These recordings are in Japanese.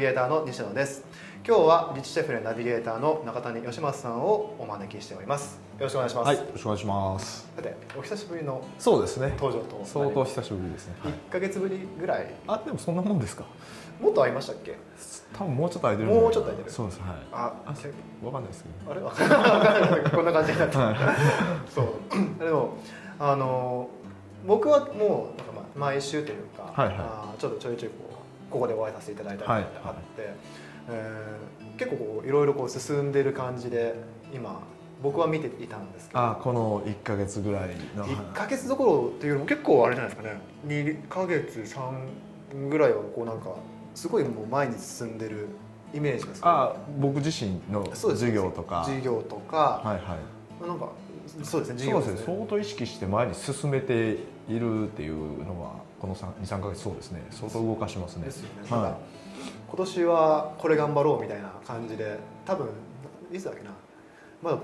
ビゲーターの西野です今日はリッチシェフレナビゲーターの中谷義正さんをお招きしておりますよろしくお願いします、はい、よろしくお願いします。さてお久しぶりのそうですね。登場と相当久しぶりですね。はい、1ヶ月ぶりぐらい？あ、でもそんなもんですか。もっと会いましたっけ？多分もうちょっと空いてる。もうちょっと空いてるそうです。はい。ああ、わかんないですけど。あれ？わかんないこんな感じになってはい。そうでもあの僕はもうなんかまあ毎週というか、はいはいあーちょっとちょいちょいこうここでお会いさせていただいたりとかってあって、えー結構こういろいろこう進んでる感じで今僕は見ていたんですけどあ、この一ヶ月ぐらいの。1か月どころっていうよりも結構あれじゃないですかね。2か月3ぐらいはこうなんかすごいもう前に進んでるイメージがすごい。あ、僕自身の授業とか。授業とか、はいはい。なんかそうですね。授そう業ですね。相当意識して前に進めているっていうのはこの23か月そうですね。相当動かしますね。ですよね、はい。今年はこれ頑張ろうみたいな感じで多分いつだっけな。まだ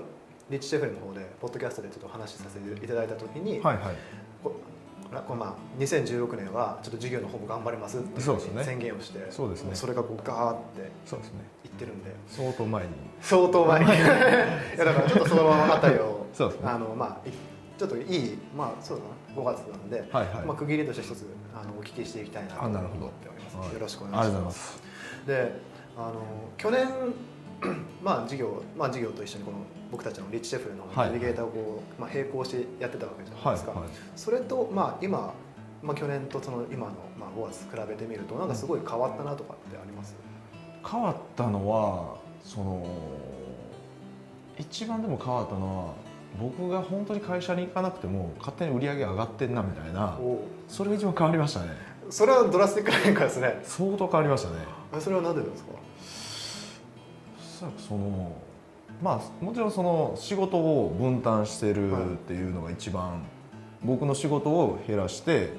リッチシェフレの方でポッドキャストでちょっと話しさせていただいた時に、はいはい。ここれまあ、2016年はちょっと授業の方も頑張りますって宣言をしてそうですね。それがこうガーってそうですね。いってるんで。相当前に。相当前に。いやだからちょっとそのあたりをそうですね。あのまあいちょっといいまあそうだな5月なんで、はいはい。まあ、区切りとして一つあのお聞きしていきたいなと思ってあなるほど。おります、はい。よろしくお願いします。す。であの去年 まあ授業まあ授業と一緒にこの僕たちのリッチシェフのはいナビゲーターをこう、まあ、並行してやってたわけじゃないですか、はいはい。それとまあ今、まあ、去年とその今の、まあ、5月比べてみるとなんかすごい変わったなとかってあります、変わったのはその一番でも変わったのは僕が本当に会社に行かなくても勝手に売り上げ上がってんなみたいなそれが一番変わりましたね。それはドラスティックな変化ですね。相当変わりましたね。あそれは何でですか？おそらくそのまあもちろんその仕事を分担してるっていうのが一番、僕の仕事を減らして、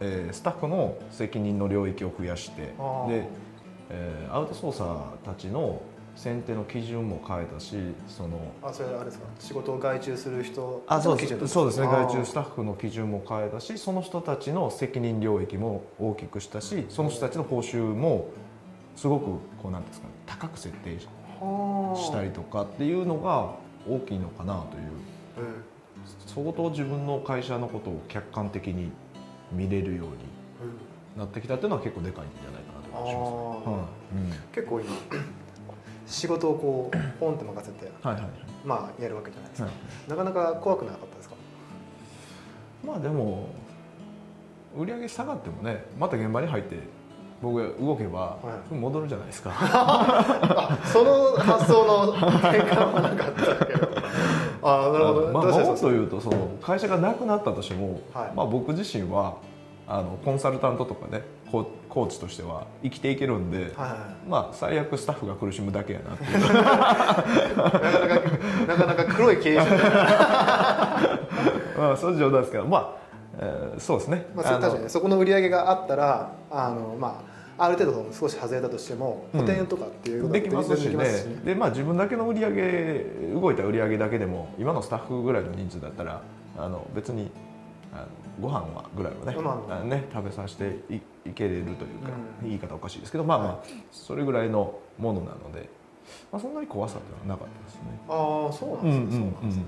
えースタッフの責任の領域を増やしてで、えーアウトソーサーたちの選定の基準も変えたしそのあそれあれですか？仕事を外注する人あそうです。そうですね。外注スタッフの基準も変えたしその人たちの責任領域も大きくしたしその人たちの報酬もすごくこうなんですかね高く設定したりとかっていうのが大きいのかなという。うん。相当自分の会社のことを客観的に見れるようにうん。なってきたっていうのは結構でかいんじゃないかなと思います、あー。はい。結構今仕事をこうポンって任せてうんはいはい。まあやるわけじゃないですか、はい。なかなか怖くなかったですか？まあでも売り上げ下がってもねまた現場に入って僕が動けばはい。戻るじゃないですか、あその発想の転換はなかったけど。ああなるほど、そうもっと言うとその会社がなくなったとしても、はい。まあ、僕自身はあのコンサルタントとかねコーチとしては生きていけるんで、まあ、最悪スタッフが苦しむだけやなっていう。なかなかなかなか黒い経営者で、まあそれ冗談ですけどまあ、えーそうですね、まあ、確かにねそこの売り上げがあったらあの、まあ、ある程度少し外れたとしても補填とかっていうことできますしね。できますし。で、まあ、自分だけの売り上げ動いた売り上げだけでも今のスタッフぐらいの人数だったらあの別にあのご飯はぐらいはね,、まあね食べさせていいけれるというか、うん。言い方おかしいですけどまあまあ、はそれぐらいのものなので、まあ、そんなに怖さっていうのはなかったですね。ああそうなんですね、そうなんですね。うん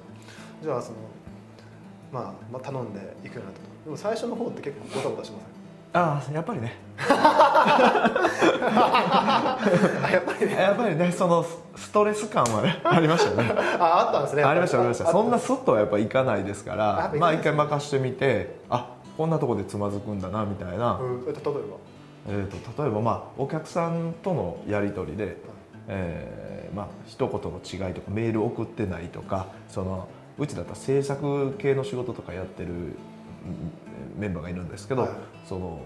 じゃあその、まあ、まあ頼んでいくようになったと。でも最初の方って結構ゴタゴタしません？ああやっぱりね。あ やっぱりね。やっぱりねそのストレス感はね ありましたね。ああったんですね。ありましたありました。そんなあスッとはやっぱいかないですからまあ一回任してみてあこんなとこでつまずくんだなみたいな、うんえっと例ええー、と例えばまあお客さんとのやり取りで、えーまあ一言の違いとかメール送ってないとかそのうちだったら制作系の仕事とかやってるうんメンバーがいるんですけど、はい。その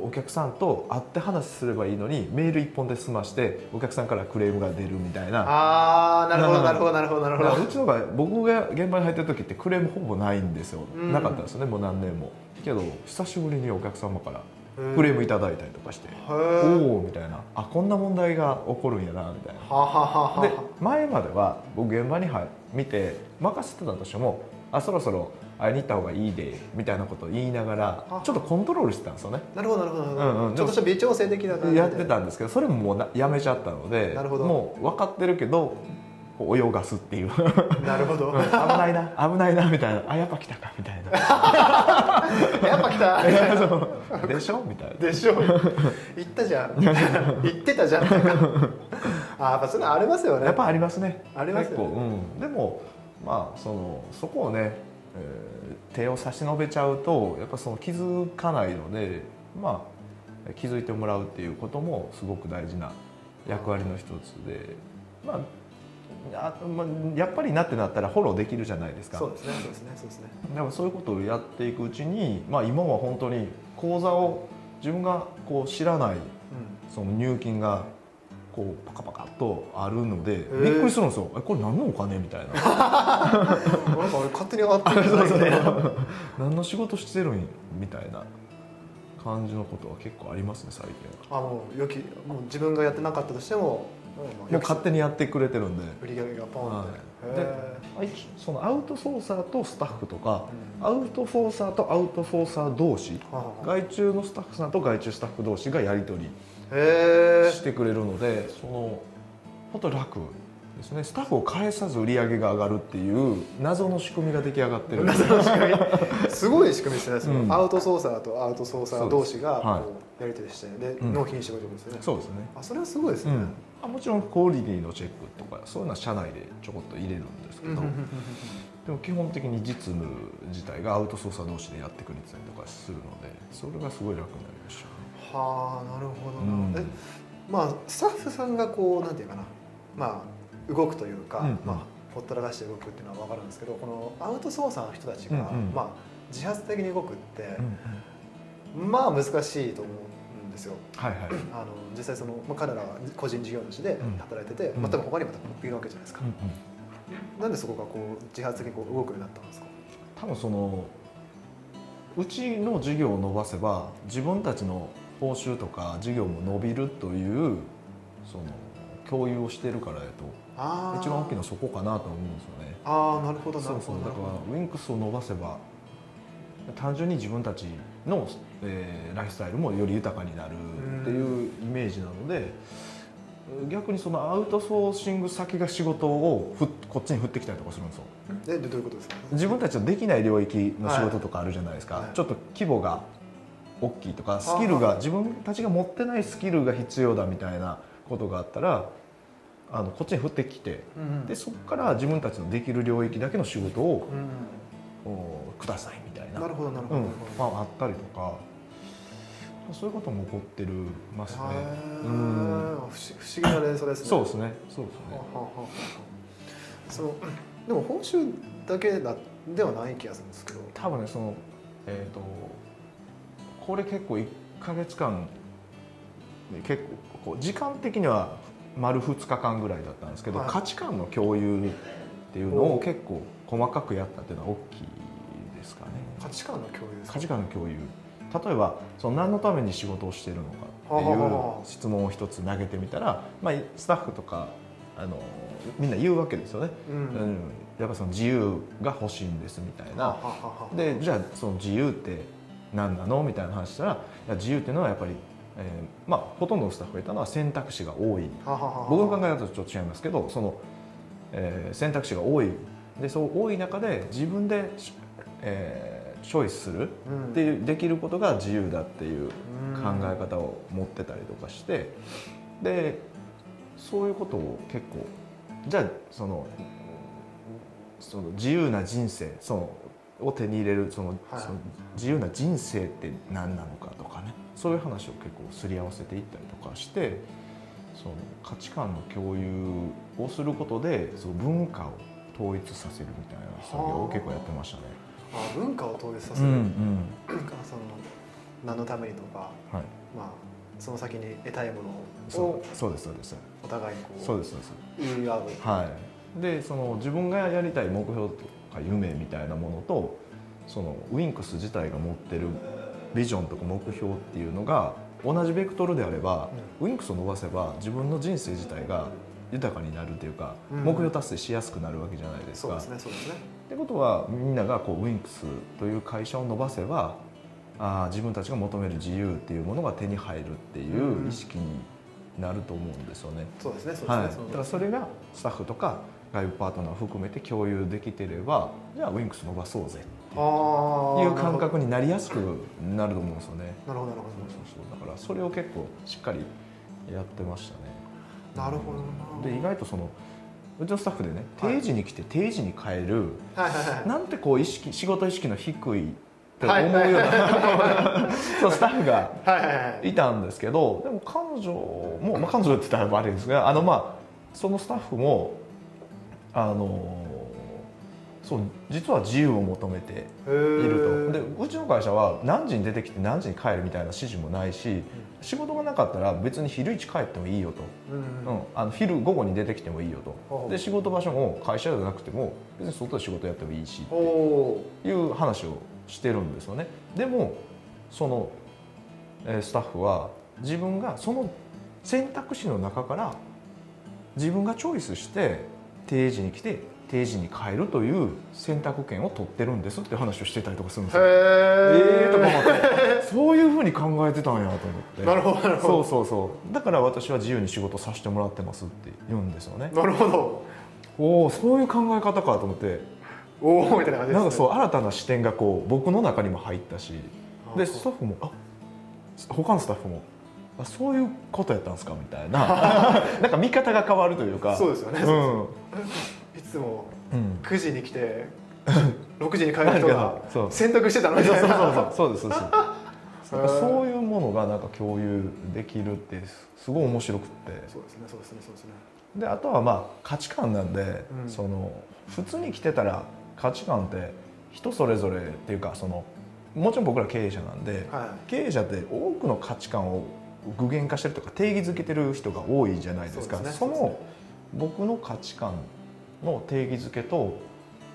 お客さんと会って話すればいいのにメール一本で済ましてお客さんからクレームが出るみたいな。ああなるほどなるほどなるほどなるほど。うちの場合僕が現場に入ってる時ってクレームほぼないんですよ、うん。なかったですよねもう何年もけど久しぶりにお客様からうん。クレームいただいたりとかして、へおーおみたいな。あこんな問題が起こるんやなみたいな。で前までは僕現場に入見て任せてたとしてもあそろそろ会いに行った方がいいでみたいなことを言いながらあちょっとコントロールしてたんですよね。なるほどなるほどなるほど、うんうん。ちょっとした微調整的な感じで。やってたんですけどそれももうなやめちゃったのでなるほど。もう分かってるけど泳がすっていう。なるほど、危ないな。危ないなみたいな。あやっぱ来たかみたいな。やっぱ来た。でしょ？みたいな。でしょ？言ったじゃん。言ってたじゃんあやっぱそういうのありますよね。やっぱありますね。ありますよね。結構、うん、でもまあそのそこをね、えー手を差し伸べちゃうとやっぱその気づかないのでまあ気づいてもらうっていうこともすごく大事な役割の一つでまああまあ、やっぱりなってなったらフォローできるじゃないですか。そうですね。そうですね。そうですね。でもそういうことをやっていくうちに、まあ、今は本当に口座を自分がこう知らないその入金がこうパカパカっとあるのでー。びっくりするんですよ。えこれ何のお金みたいな。うん、なんか俺勝手に上がってる。んじゃないみたいな何の仕事してるんみたいな。感じのことは結構ありますね最近は。あもうよきもう自分がやってなかったとしてももう勝手にやってくれてるんで。売り上げがポンはって、い。へあいそのアウトソーサーとスタッフとかうん。アウトフォーサーとアウトフォーサー同士外注のスタッフさんと外注スタッフ同士がやり取りへしてくれるのでその本当楽ですね。スタッフを返さず売り上げが上がるっていう謎の仕組みが出来上がってる謎の仕組み。すごい仕組みですねその、うん。アウトソーサーとアウトソーサー同士がやり取りしてで、うん。納品してくれるんですよね。そうですね。あそれはすごいですね、うん。あもちろんクオリティのチェックとかそういうのは社内でちょこっと入れるんですけど、でも基本的に実務自体がアウトソーサー同士でやってくれてたりとかするのでそれがすごい楽になりましたね。はあなるほどな、うん。えまあスタッフさんがこうなんていうかな。まあ動くというか、うんうん。まあほったらかして動くっていうのは分かるんですけどこのアウトソーサーの人たちが、うんうん。まあ自発的に動くって、うんまあ難しいと思うんですよ。はいはい、あの実際その、まあ、彼らは個人事業主で働いてて、うん。まあ、多分他にもいるわけじゃないですか、うんうん。なんでそこがこう自発的にこう動くようになったんですか？多分そのうちの事業を伸ばせば自分たちの報酬とか事業も伸びるというその共有をしてるからやと。一番大きいのはそこかなと思うんですよね。ああなるほどなそうそう。だかるほど。なるほらウィンクスを伸ばせば単純に自分たちの、えーライフスタイルもより豊かになるっていうイメージなので逆にそのアウトソーシング先が仕事をふっこっちに振ってきたりとかするんですよ。どえでどういうことですか？自分たちのできない領域の仕事とかあるじゃないですか、はい。はいちょっと規模が大きいとかスキルが自分たちが持ってないスキルが必要だみたいなことがあったらあのこっちに降ってきてうんでそこから自分たちのできる領域だけの仕事をうんおくださいみたいな。なるほどなるほど、うん。まあ、あったりとかそういうことも起こってるますね。うん。不思議な連想ですね。そうですね。そうですね。ははははそのでも報酬だけだではない気がするんですけど。多分ねそのえっ、とこれ結構1か月間結構こう時間的には丸2日間ぐらいだったんですけど、はい。価値観の共有っていうのを結構細かくやったっていうのは大きいですかね。価値観の共有ですか？価値観の共有。例えばその何のために仕事をしているのかっていうは質問を一つ投げてみたら、まあ、スタッフとかあのみんな言うわけですよね、うん。うん。やっぱその自由が欲しいんですみたいな。でじゃあその自由って何なの？みたいな話したらいや自由っていうのはやっぱり、えーまあ、ほとんどのスタッフが言ったのは選択肢が多い。僕の考えだとちょっと違いますけどその、えー選択肢が多い。でそう多い中で自分で、えーチョイスするうん。っていうできることが自由だっていううん。考え方を持ってたりとかして。でそういうことを結構じゃあそのその自由な人生そのを手に入れるその,、はい。その自由な人生って何なのかとかねそういう話を結構すり合わせていったりとかしてその価値観の共有をすることでその文化を統一させるみたいな作業を結構やってましたね。あ文化を統一させる、うんうん。その何のためにとか、はい、まあ、その先に得たいものそをうそうですそうです。お互いにこうそうですそうです。言い合う。はい、でその自分がやりたい目標とか夢みたいなものとそのウィンクス自体が持ってるビジョンとか目標っていうのが同じベクトルであれば、ウィンクスを伸ばせば自分の人生自体が豊かになるというか、うん。目標達成しやすくなるわけじゃないですか。そうですねそうですね。ってことはみんながこうウィンクスという会社を伸ばせばあー自分たちが求める自由っていうものが手に入るっていう意識になると思うんですよね。そうですねそうはい、だですね、からそれがスタッフとか外部パートナーを含めて共有できてればじゃあウィンクス伸ばそうぜいう感覚になりやすくなると思うんですよね。なるほどなるほそうそうそうだからそれを結構しっかりやってましたね。どなるほどな。で意外とそのうちのスタッフでねはい。定時に来て定時に帰る、はいはいはい。なんてこう意識仕事意識の低いと思うような そうスタッフがはいたんですけどでも彼女も、まあ、彼女って言ったら悪いですがあのまあそのスタッフもあのそう実は自由を求めていいると。でうちの会社は何時に出てきて何時に帰るみたいな指示もないし仕事がなかったら別に昼一帰ってもいいよと、うんうん、あの昼午後に出てきてもいいよと。で仕事場所も会社じゃなくても別に外で仕事やってもいいしおおいう話をしてるんですよね。でもその、えースタッフは自分がその選択肢の中から自分がチョイスして定時に来て定時に帰るという選択権を取ってるんですって話をしてたりとかするんですよ。へええーとか思って。そういうふうに考えてたんやと思って。なるほどなるほど。そうそうそう。だから私は自由に仕事させてもらってますって言うんですよね。なるほど。おおそういう考え方かと思って。おおみたいな感じです、ね、なんかそう新たな視点がこう僕の中にも入ったし。あでスタッフもあ他のスタッフもあそういうことやったんですかみたいな。なんか見方が変わるというか。そうですよね、うんいつもうん。9時に来て6時に帰る人がそう。選択してたのそうそうみたいなそう。そうですそうです。そういうものがなんか共有できるってすごい面白くって。そうですねそうですねそうですね。であとはまあ価値観なんで、うん。その普通に来てたら価値観って人それぞれっていうかそのもちろん僕ら経営者なんで、は経営者って多くの価値観を具現化してるとか定義づけてる人が多いじゃないですか。ねその僕の価値観の定義づけと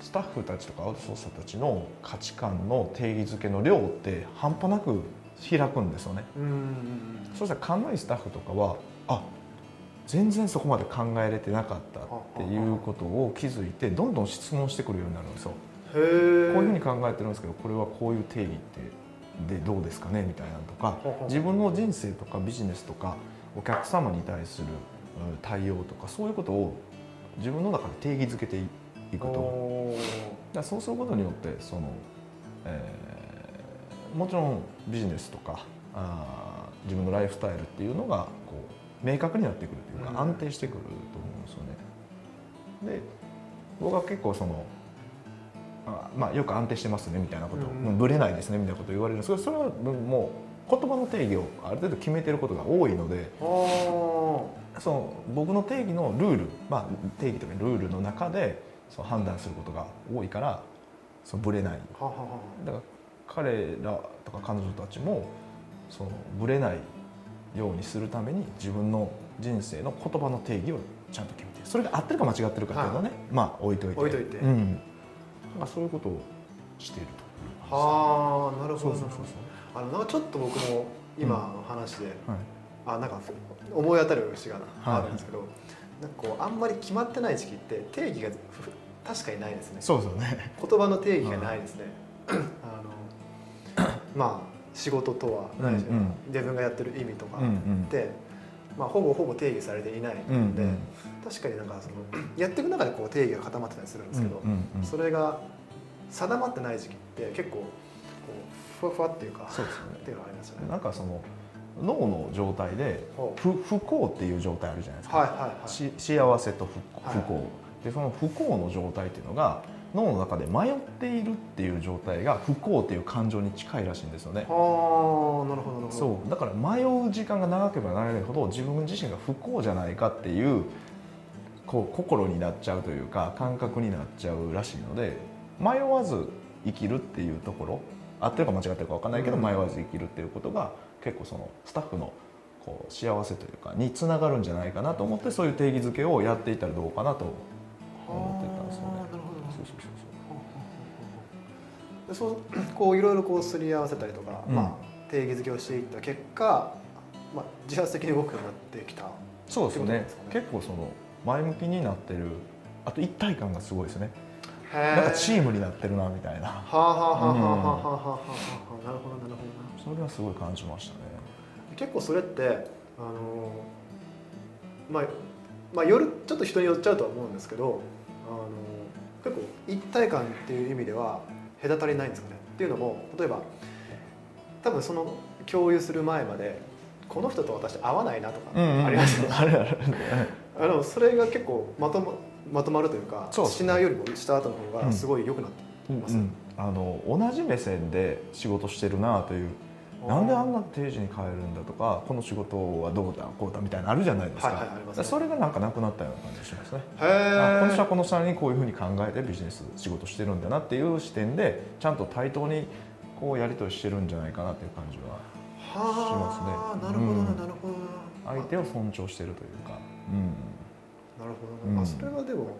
スタッフたちとかアウトソーサーたちの価値観の定義づけの量って半端なく開くんですよね。そしたら勘のいいスタッフとかはあ全然そこまで考えれてなかったっていうことを気づいてどんどん質問してくるようになるんですよ。こういうふうに考えてるんですけどこれはこういう定義ってでどうですかねみたいなのとか自分の人生とかビジネスとかお客様に対するうん対応とかそういうことを自分の中で定義づけていくと。だそうすることによってその、えーもちろんビジネスとかあー自分のライフスタイルっていうのがこう明確になってくるといううん。か安定してくると思うんですよね。で僕は結構そのあまあ、よく安定してますねみたいなこと、うんうん。ぶれないですねみたいなことを言われるんですけどそれはもう言葉の定義をある程度決めてることが多いのでその僕の定義のルール、まあ、定義とかルールの中でその判断することが多いからそのぶれない。だから彼らとか彼女たちもそのぶれないようにするために自分の人生の言葉の定義をちゃんと決めてる。それが合ってるか間違ってるかっていうのはね、まあ置いといて。置いといて。うん、まあそういうことをしているとはあなるほどそうそうそうあのなんかちょっと僕も今の話で、そう、はい、あなんか思い当たる節があるんですけど、なんかこうあんまり決まってない時期って定義がふ確かにないですね。そうですよね。言葉の定義がないですね、あのまあ仕事とは何でしょう、うんうん。自分がやってる意味とかうんうん。って、まあ、ほぼほぼ定義されていないので、うんうん。確かになんかそのやっていく中でこう定義が固まってたりするんですけど、うんうんうん。それが定まってない時期って結構ふわふわっていうかそうですよねっていうのがありますよね。なんかその脳の状態で不不幸っていう状態あるじゃないですか、はいはいはい。し幸せと不はいでその不幸の状態っていうのが脳の中で迷っているっていう状態が不幸っていう感情に近いらしいんですよね。ああなるほどなるほど。そうだから迷う時間が長ければ長いほど自分自身が不幸じゃないかっていうこう心になっちゃうというか感覚になっちゃうらしいので迷わず生きるっていうところ合ってるか間違ってるか分かんないけど、うん。迷わず生きるっていうことが結構そのスタッフのこう幸せというかにつながるんじゃないかなと思ってそういう定義づけをやっていったらどうかなと思って。たんですよねあーなるほど。なるほどそうそう。そうでそう。こういろいろこうすり合わせたりとか、うん。まあ定義づけをしていった結果、まあ自発的に動くようになってきた。そうそうですよね。ね結構その前向きになってるあと一体感がすごいですね。へなんかチームになってるなみたいな。はあはあはあはあはあはあはあなるほどなるほどそれはすごい感じましたね。結構それってあのまあまあ夜ちょっと人によっちゃうとは思うんですけどあの結構一体感っていう意味では隔たりないんですかね。っていうのも例えば多分その共有する前までこの人と私合わないなとかありますよね、うんうん、あるあるあのそれが結構まともまとまるというかしないよりもした後の方がすごい良くなってうんます、うんあの同じ目線で仕事してるなというなんであんな定時に帰るんだとかこの仕事はどうだこうだみたいなのあるじゃないですか,、はいはいありますね。それがなんかなくなったような感じがしますね。この人はえこの人にこういうふうに考えてビジネス仕事してるんだなっていう視点でちゃんと対等にこうやり取りしてるんじゃないかなっていう感じははあ、しますね。なるほどな、うん。なるほど。な相手を尊重してるというか、うん、ほどうん。それはでも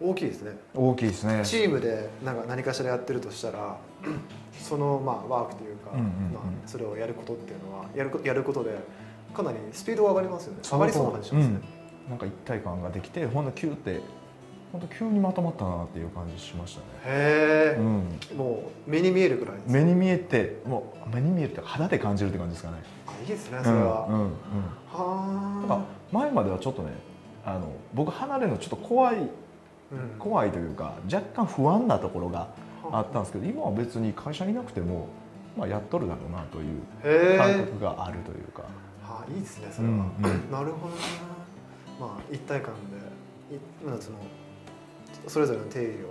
大きいですね。大きいですね。チームでなんか何かしらやってるとしたら そのまあワークというか、うんうんうん。まあ、それをやることっていうのはやるこやることでかなりスピードが上がりますよね。そ上がりそうな感じしますね、うん。なんか一体感ができてほんと急って本当急にまとまったなっていう感じしましたね、へえ、うん、もう目に見えるぐらいです目に見えてもう目に見えるって肌で感じるって感じですかね。あいいですねそれは、うんうんうん。は前まではちょっとねあの僕離れるのちょっと怖い怖いというか若干不安なところがあったんですけど今は別に会社にいなくても、まあ、やっとるだろうなという感覚があるというか、はあいいですねそれは、うんうん。なるほどなまあ一体感でいまあそのそれぞれの定義を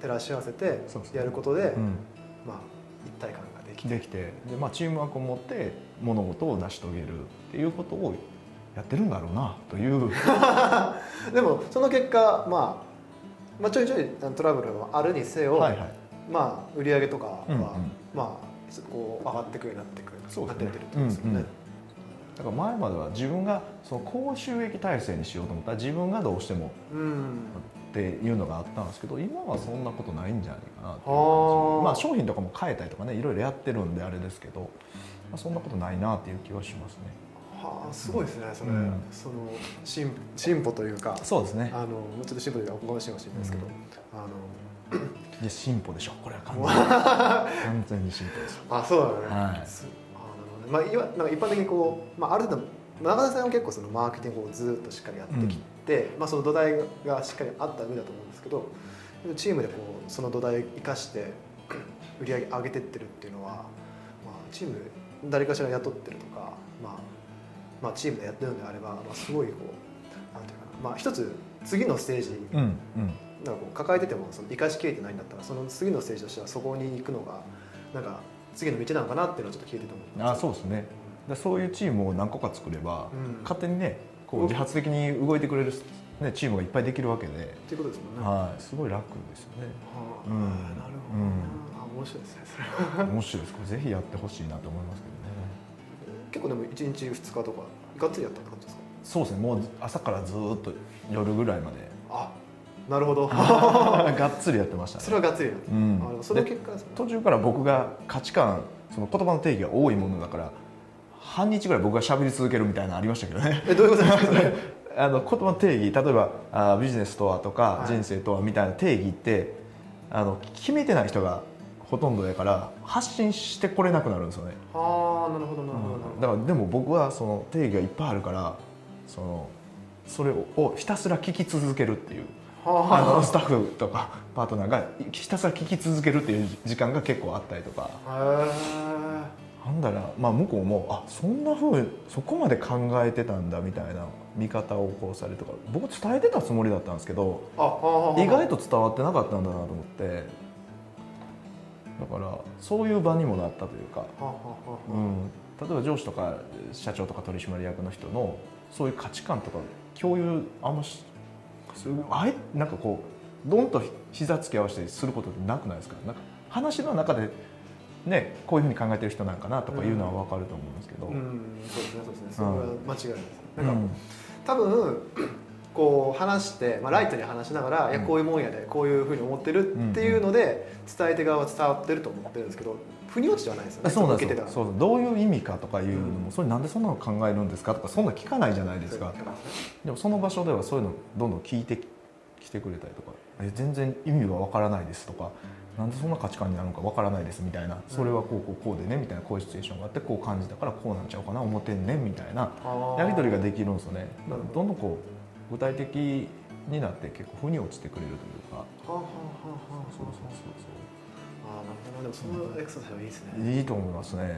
照らし合わせてやることで、うん。まあ一体感ができて。できてで、まあ、チームワークを持って物事を成し遂げるっていうことをやってるんだろうなという。でもその結果、まあ、まあちょいちょいトラブルはあるにせよ、はいはい。まあ売り上げとかは、うんうん。まあこう上がってくるようになってくるそうですね。ですよね、うんうん。だから前までは自分がその高収益体制にしようと思った。ら自分がどうしてもうん。っていうのがあったんですけど今はそんなことないんじゃないかなっていうはあ。まあ商品とかも変えたりとかねいろいろやってるんであれですけど、まあ、そんなことないなっていう気はしますねはあすごいですねそれ、うん。その進進歩というかそうですね。あのもうちょっと進歩というかおこがましいかもしれないですけど、うん。あいや進歩でしょ。これは完全に。完全に進歩ですのあそうだね、はい。すあなるほどね。まあいわなんか一般的にこう、まあ、ある程度中田さんは結構そのマーケティングをずっとしっかりやってきて、まあ、その土台がしっかりあった上だと思うんですけどチームでこうその土台を生かして売り上げ上げてってるっていうのは、まあ、チーム誰かしら雇ってるとか、まあまあ、チームでやってるのであれば、まあ、すごいこうなんていうかな、まあ、一つ次のステージうんうん。なんかこう抱えててもその生かしきれてないんだったらその次のステージとしてはそこに行くのがなんか次の道なのかなっていうのはちょっと聞いてて思あそうですね。でそういうチームを何個か作れば、うん。勝手にねこう自発的に動いてくれる、ね、チームがいっぱいできるわけで、っていうことですもんね。ははい、すごい楽ですよね。あうん。なるほどな、あ面白いですねそれは。面白いです。これぜひやってほしいなと思いますけどね結構でも1日2日とかがっつりやったって感じですか？そうですね。もう朝からずーっと夜ぐらいまで。あなるほど。がっつりやってましたね。それはがっつりやった、うん。そので結果ね。途中から僕が価値観その言葉の定義が多いものだから半日ぐらい僕が喋り続けるみたいなのありましたけどね。えどういうことですか？あの言葉の定義例えばあビジネスとはとか、はい。人生とはみたいな定義ってあの決めてない人がほとんどだから発信してこれなくなるんですよね、ああなるほどなるほどなるほど、だからでも僕はその定義がいっぱいあるからそのそれをひたすら聞き続けるっていうあのはスタッフとかパートナーがひたすら聞き続けるっていう時間が結構あったりとか。なんだろうまあ向こうもあそんなふうそこまで考えてたんだみたいな見方をこうされるとか僕伝えてたつもりだったんですけど意外と伝わってなかったんだなと思ってだからそういう場にもなったというか、うん、例えば上司とか社長とか取締役の人のそういう価値観とか共有あんましあえなんかこうドンと膝つき合わせてすることってなくないですか？なんか話の中でねこういうふうに考えてる人なんかなとかいうのは分かると思うんですけど、あうんそうですねそうですね。それは間違いないです。なんか、うん。多分こう話して、まあ、ライトに話しながら、いやこういうもんやでこういうふうに思ってるっていうので伝え手側は伝わってると思ってるんですけど腑に落ちてはないですよねそうなんですそうどういう意味かとかいうのも、それなんでそんなの考えるんですかとかそんな聞かないじゃないですか。でもその場所ではそういうのどんどん聞いてきてくれたりとかえ全然意味はわからないですとかなんでそんな価値観になるのかわからないですみたいな。それはこうこうこうでねみたいなこういうシチュエーションがあってこう感じたからこうなんちゃうかな思ってんねんみたいなやり取りができるんですよね。どんどんこう具体的になって結構腑に落ちてくれるというか。はあはあはあはあそうそうそうああなるほど。でもそのエクササイズはいいですね。そういいと思いますね。は